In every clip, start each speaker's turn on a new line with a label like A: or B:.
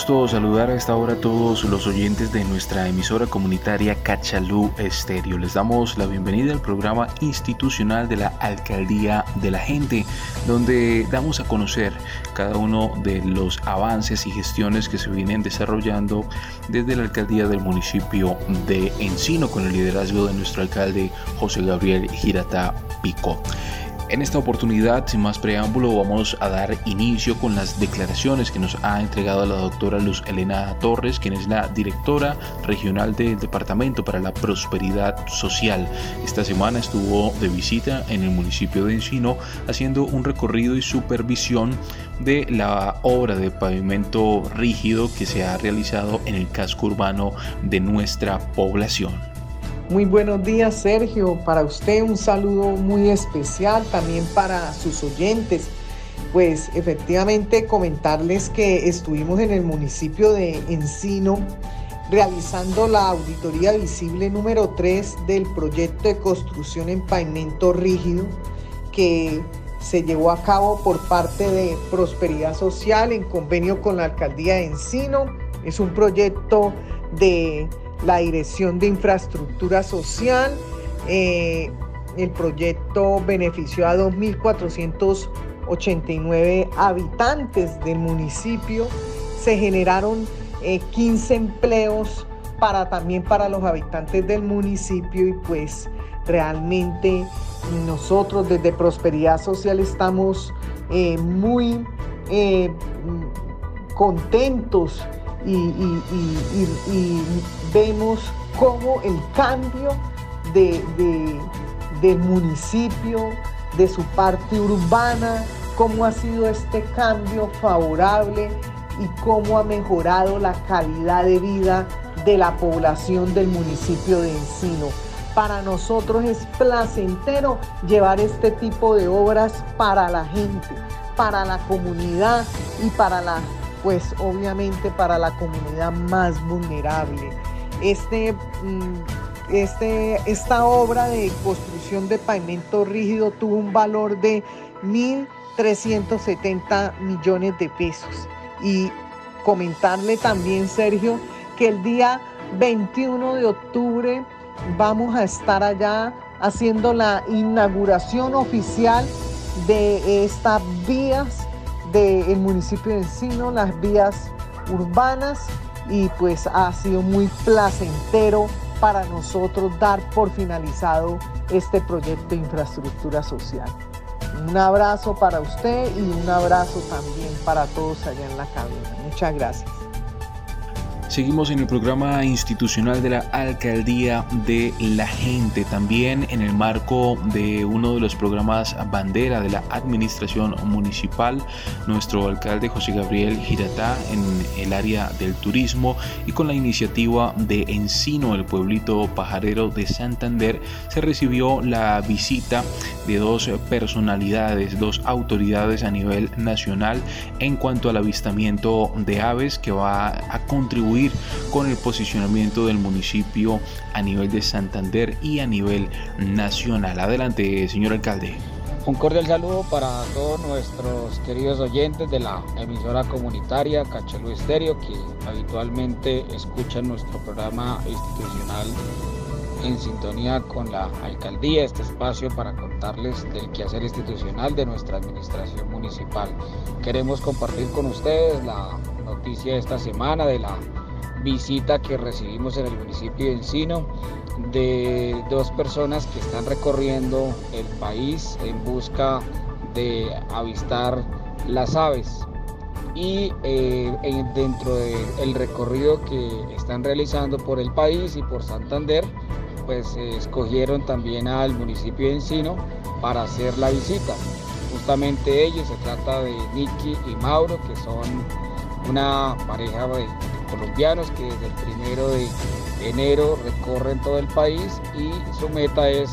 A: Gusto saludar a esta hora a todos los oyentes de nuestra emisora comunitaria Cachalú Estéreo. Les damos la bienvenida al programa institucional de la Alcaldía de la Gente, donde damos a conocer cada uno de los avances y gestiones que se vienen desarrollando desde la alcaldía del municipio de Encino con el liderazgo de nuestro alcalde José Gabriel Girata Pico. En esta oportunidad, sin más preámbulo, vamos a dar inicio con las declaraciones que nos ha entregado la doctora Luz Elena Torres, quien es la directora regional del Departamento para la Prosperidad Social. Esta semana estuvo de visita en el municipio de Encino haciendo un recorrido y supervisión de la obra de pavimento rígido que se ha realizado en el casco urbano de nuestra población.
B: Muy buenos días, Sergio. Para usted un saludo muy especial también para sus oyentes. Pues efectivamente comentarles que estuvimos en el municipio de Encino realizando la auditoría visible número 3 del proyecto de construcción en pavimento rígido que se llevó a cabo por parte de Prosperidad Social en convenio con la alcaldía de Encino. Es un proyecto de la Dirección de Infraestructura Social. Eh, el proyecto benefició a 2.489 habitantes del municipio. Se generaron 15 eh, empleos para también para los habitantes del municipio y pues realmente nosotros desde Prosperidad Social estamos eh, muy contentos y, vemos cómo el cambio de, del municipio, de su parte urbana, cómo ha sido este cambio favorable y cómo ha mejorado la calidad de vida de la población del municipio de Encino. Para nosotros es placentero llevar este tipo de obras para la gente, para la comunidad y para la pues obviamente para la comunidad más vulnerable. Este, mm, este, esta obra de construcción de pavimento rígido tuvo un valor de 1.370 millones de pesos. Y comentarle también, Sergio, que el día 21 de octubre vamos a estar allá haciendo la inauguración oficial de estas vías del municipio de Encino, las vías urbanas y pues ha sido muy placentero para nosotros dar por finalizado este proyecto de infraestructura social. Un abrazo para usted y un abrazo también para todos allá en la cabina. Muchas gracias.
A: Seguimos en el programa institucional de la Alcaldía de la Gente, también en el marco de uno de los programas bandera de la Administración Municipal, nuestro alcalde José Gabriel Giratá en el área del turismo y con la iniciativa de Encino, el pueblito pajarero de Santander, se recibió la visita de dos personalidades, dos autoridades a nivel nacional en cuanto al avistamiento de aves que va a contribuir con el posicionamiento del municipio a nivel de Santander y a nivel nacional. Adelante, señor alcalde.
C: Un cordial saludo para todos nuestros queridos oyentes de la emisora comunitaria Cachelú Estéreo que habitualmente escuchan nuestro programa institucional en sintonía con la alcaldía, este espacio para contarles del quehacer institucional de nuestra administración municipal. Queremos compartir con ustedes la noticia de esta semana de la visita que recibimos en el municipio de Encino de dos personas que están recorriendo el país en busca de avistar las aves. Y eh, dentro del recorrido que están realizando por el país y por Santander pues escogieron también al municipio de Encino para hacer la visita. Justamente ellos se trata de Nicky y Mauro que son una pareja de colombianos que desde el primero de enero recorren todo el país y su meta es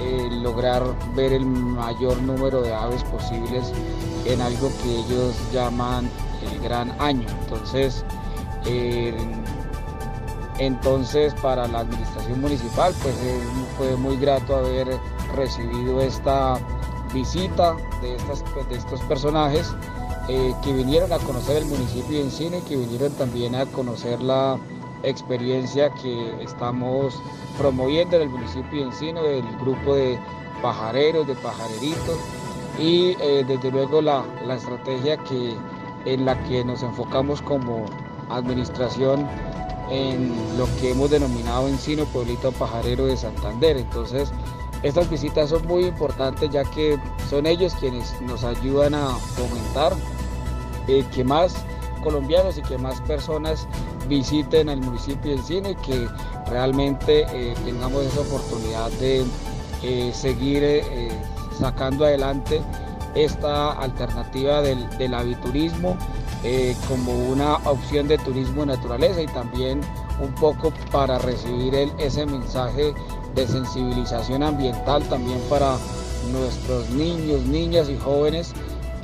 C: eh, lograr ver el mayor número de aves posibles en algo que ellos llaman el gran año. Entonces, entonces para la administración municipal pues fue muy grato haber recibido esta visita de estos personajes eh, que vinieron a conocer el municipio de Encino y que vinieron también a conocer la experiencia que estamos promoviendo en el municipio de Encino, del grupo de pajareros, de pajareritos y eh, desde luego la, la estrategia que, en la que nos enfocamos como administración en lo que hemos denominado Encino Pueblito Pajarero de Santander. Entonces, estas visitas son muy importantes ya que son ellos quienes nos ayudan a fomentar eh, que más colombianos y que más personas visiten el municipio de Encino y que realmente eh, tengamos esa oportunidad de eh, seguir sacando adelante esta alternativa del, del aviturismo como una opción de turismo de naturaleza y también un poco para recibir ese mensaje de sensibilización ambiental también para nuestros niños, niñas y jóvenes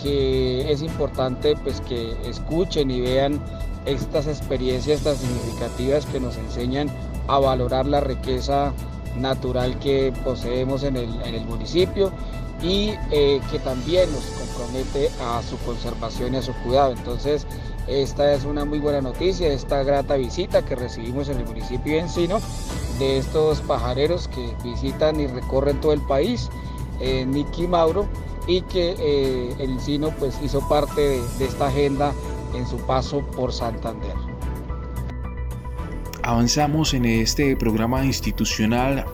C: que es importante pues que escuchen y vean estas experiencias tan significativas que nos enseñan a valorar la riqueza natural que poseemos en el, municipio y eh, que también nos compromete a su conservación y a su cuidado. Entonces, esta es una muy buena noticia, esta grata visita que recibimos en el municipio de Encino de estos pajareros que visitan y recorren todo el país, eh, Nicky Mauro, y que eh, el Encino pues hizo parte de, de esta agenda en su paso por Santander.
A: Avanzamos en este programa institucional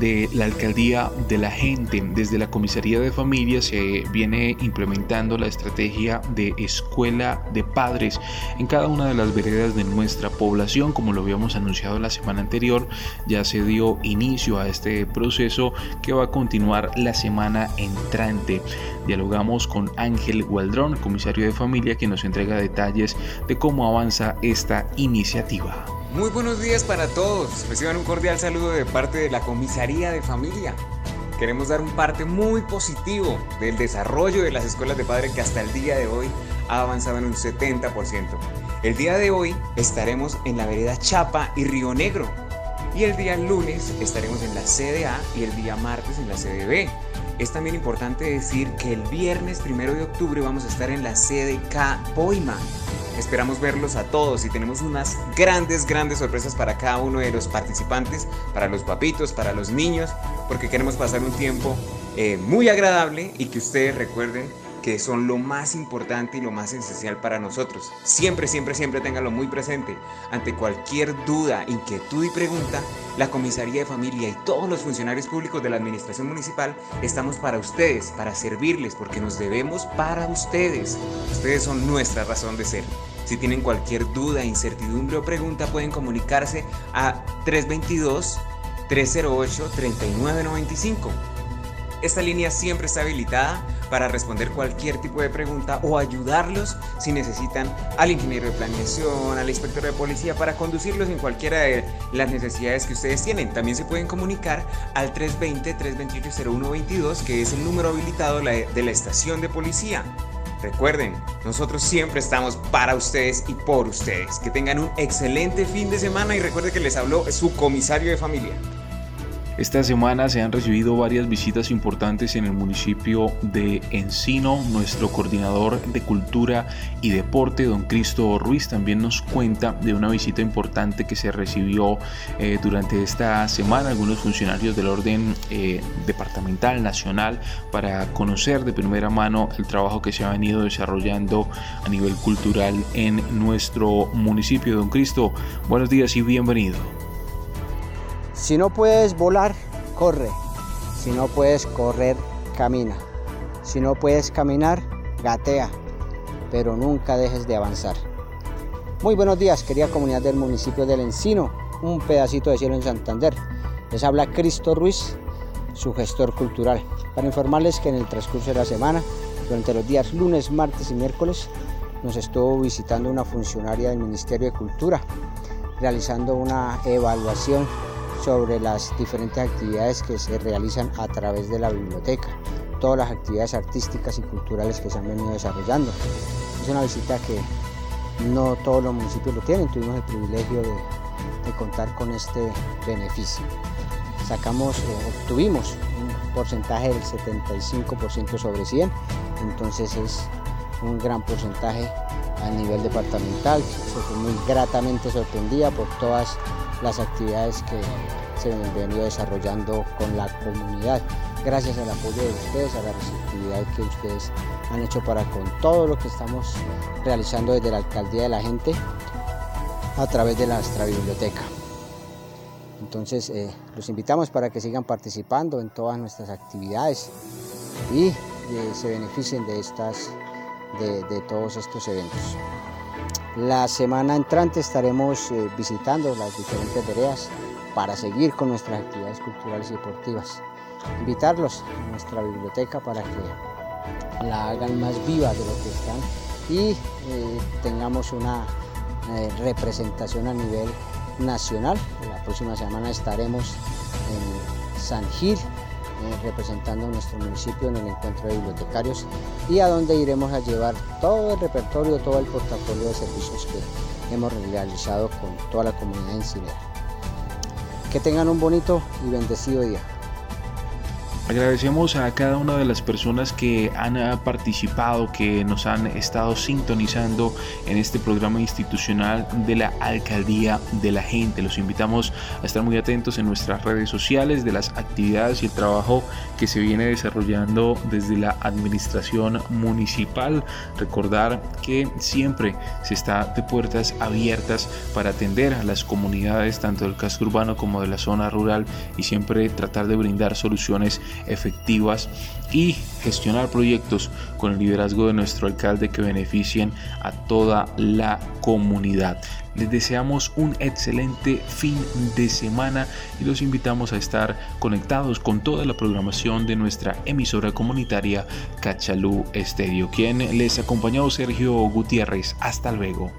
A: de la alcaldía de la gente. Desde la comisaría de familia se viene implementando la estrategia de escuela de padres en cada una de las veredas de nuestra población. Como lo habíamos anunciado la semana anterior, ya se dio inicio a este proceso que va a continuar la semana entrante. Dialogamos con Ángel Gualdrón, comisario de familia, que nos entrega detalles de cómo avanza esta iniciativa.
D: Muy buenos días para todos. Reciban un cordial saludo de parte de la Comisaría de Familia. Queremos dar un parte muy positivo del desarrollo de las escuelas de padre que hasta el día de hoy ha avanzado en un 70%. El día de hoy estaremos en la vereda Chapa y Río Negro. Y el día lunes estaremos en la CDA y el día martes en la CDB. Es también importante decir que el viernes primero de octubre vamos a estar en la CDK Boima Esperamos verlos a todos y tenemos unas grandes, grandes sorpresas para cada uno de los participantes, para los papitos, para los niños, porque queremos pasar un tiempo eh, muy agradable y que ustedes recuerden que son lo más importante y lo más esencial para nosotros. Siempre, siempre, siempre ténganlo muy presente. Ante cualquier duda, inquietud y pregunta, la Comisaría de Familia y todos los funcionarios públicos de la Administración Municipal estamos para ustedes, para servirles, porque nos debemos para ustedes. Ustedes son nuestra razón de ser. Si tienen cualquier duda, incertidumbre o pregunta, pueden comunicarse a 322 308 3995 esta línea siempre está habilitada para responder cualquier tipo de pregunta o ayudarlos si necesitan al ingeniero de planeación, al inspector de policía para conducirlos en cualquiera de las necesidades que ustedes tienen. También se pueden comunicar al 320-328-0122 que es el número habilitado de la estación de policía. Recuerden, nosotros siempre estamos para ustedes y por ustedes. Que tengan un excelente fin de semana y recuerden que les habló su comisario de familia.
A: Esta semana se han recibido varias visitas importantes en el municipio de Encino. Nuestro coordinador de Cultura y Deporte, don Cristo Ruiz, también nos cuenta de una visita importante que se recibió eh, durante esta semana. Algunos funcionarios del orden eh, departamental, nacional, para conocer de primera mano el trabajo que se ha venido desarrollando a nivel cultural en nuestro municipio. Don Cristo, buenos días y bienvenido.
E: Si no puedes volar, corre. Si no puedes correr, camina. Si no puedes caminar, gatea. Pero nunca dejes de avanzar. Muy buenos días, querida comunidad del municipio del Encino, un pedacito de cielo en Santander. Les habla Cristo Ruiz, su gestor cultural, para informarles que en el transcurso de la semana, durante los días lunes, martes y miércoles, nos estuvo visitando una funcionaria del Ministerio de Cultura, realizando una evaluación sobre las diferentes actividades que se realizan a través de la biblioteca, todas las actividades artísticas y culturales que se han venido desarrollando. Es una visita que no todos los municipios lo tienen, tuvimos el privilegio de, contar con este beneficio. Sacamos, obtuvimos un porcentaje del 75% sobre 100, entonces es un gran porcentaje a nivel departamental. Se fue muy gratamente sorprendida por todas las actividades que se han venido desarrollando con la comunidad. Gracias al apoyo de ustedes, a la receptividad que ustedes han hecho para con todo lo que estamos realizando desde la alcaldía de la gente a través de nuestra biblioteca. Entonces eh, los invitamos para que sigan participando en todas nuestras actividades y eh, se beneficien de, estas, de, todos estos eventos. La semana entrante estaremos eh, visitando las diferentes veredas para seguir con nuestras actividades culturales y deportivas. Invitarlos a nuestra biblioteca para que la hagan más viva de lo que están y tengamos una representación a nivel nacional. La próxima semana estaremos en San Gil eh, representando a nuestro municipio en el encuentro de bibliotecarios y a donde iremos a llevar todo el repertorio, todo el portafolio de servicios que hemos realizado con toda la comunidad insular. Que tengan un bonito y bendecido día.
A: Agradecemos a cada una de las personas que han ah, participado, que nos han estado sintonizando en este programa institucional de la Alcaldía de la Gente. Los invitamos a estar muy atentos en nuestras redes sociales de las actividades y el trabajo que se viene desarrollando desde la administración municipal. Recordar que siempre se está de puertas abiertas para atender a las comunidades tanto del casco urbano como de la zona rural y siempre tratar de brindar soluciones efectivas y gestionar proyectos con el liderazgo de nuestro alcalde que beneficien a toda la comunidad. Les deseamos un excelente fin de semana y los invitamos a estar conectados con toda la programación de nuestra emisora comunitaria Cachalú Estéreo. Quien les acompañó Sergio Gutiérrez. Hasta luego.